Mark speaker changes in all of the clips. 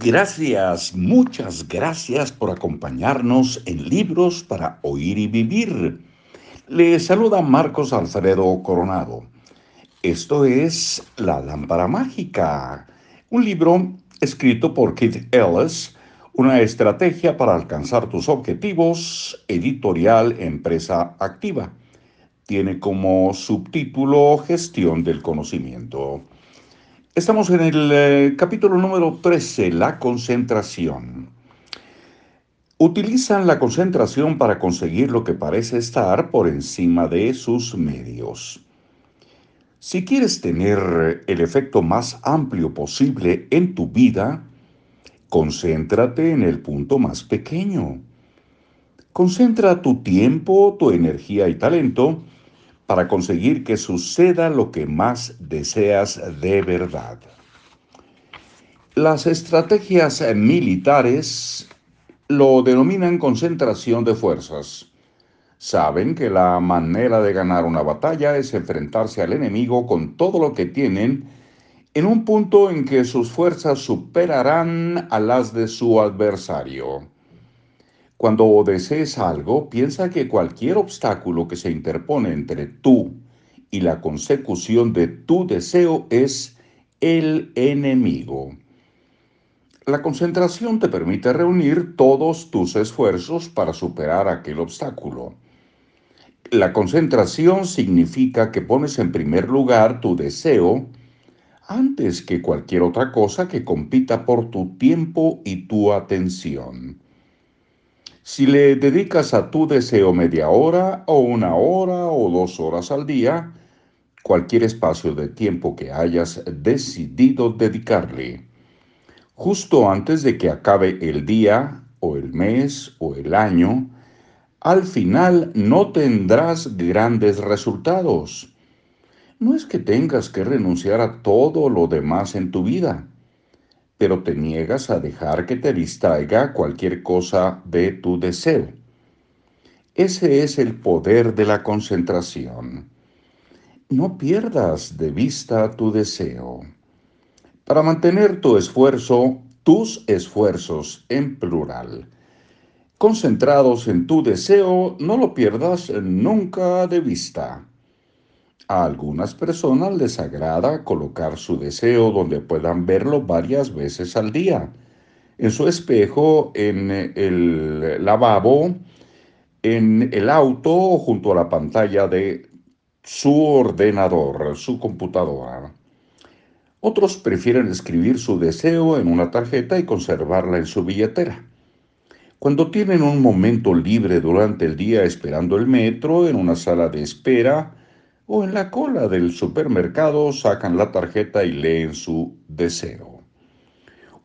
Speaker 1: Gracias, muchas gracias por acompañarnos en Libros para Oír y Vivir. Le saluda Marcos Alfredo Coronado. Esto es La Lámpara Mágica, un libro escrito por Keith Ellis, una estrategia para alcanzar tus objetivos, editorial Empresa Activa. Tiene como subtítulo Gestión del Conocimiento. Estamos en el eh, capítulo número 13, la concentración. Utilizan la concentración para conseguir lo que parece estar por encima de sus medios. Si quieres tener el efecto más amplio posible en tu vida, concéntrate en el punto más pequeño. Concentra tu tiempo, tu energía y talento para conseguir que suceda lo que más deseas de verdad. Las estrategias militares lo denominan concentración de fuerzas. Saben que la manera de ganar una batalla es enfrentarse al enemigo con todo lo que tienen en un punto en que sus fuerzas superarán a las de su adversario. Cuando desees algo, piensa que cualquier obstáculo que se interpone entre tú y la consecución de tu deseo es el enemigo. La concentración te permite reunir todos tus esfuerzos para superar aquel obstáculo. La concentración significa que pones en primer lugar tu deseo antes que cualquier otra cosa que compita por tu tiempo y tu atención. Si le dedicas a tu deseo media hora o una hora o dos horas al día, cualquier espacio de tiempo que hayas decidido dedicarle, justo antes de que acabe el día o el mes o el año, al final no tendrás grandes resultados. No es que tengas que renunciar a todo lo demás en tu vida pero te niegas a dejar que te distraiga cualquier cosa de tu deseo. Ese es el poder de la concentración. No pierdas de vista tu deseo. Para mantener tu esfuerzo, tus esfuerzos en plural, concentrados en tu deseo, no lo pierdas nunca de vista. A algunas personas les agrada colocar su deseo donde puedan verlo varias veces al día. En su espejo, en el lavabo, en el auto o junto a la pantalla de su ordenador, su computadora. Otros prefieren escribir su deseo en una tarjeta y conservarla en su billetera. Cuando tienen un momento libre durante el día esperando el metro, en una sala de espera, o en la cola del supermercado sacan la tarjeta y leen su deseo.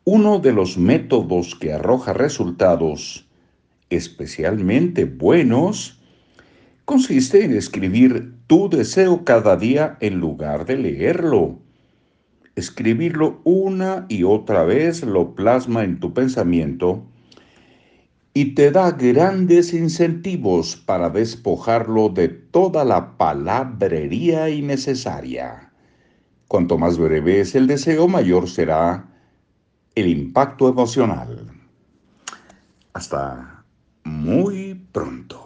Speaker 1: Uno de los métodos que arroja resultados especialmente buenos consiste en escribir tu deseo cada día en lugar de leerlo. Escribirlo una y otra vez lo plasma en tu pensamiento y te da grandes incentivos para despojarlo de toda la palabrería innecesaria. Cuanto más breve es el deseo, mayor será el impacto emocional. Hasta muy pronto.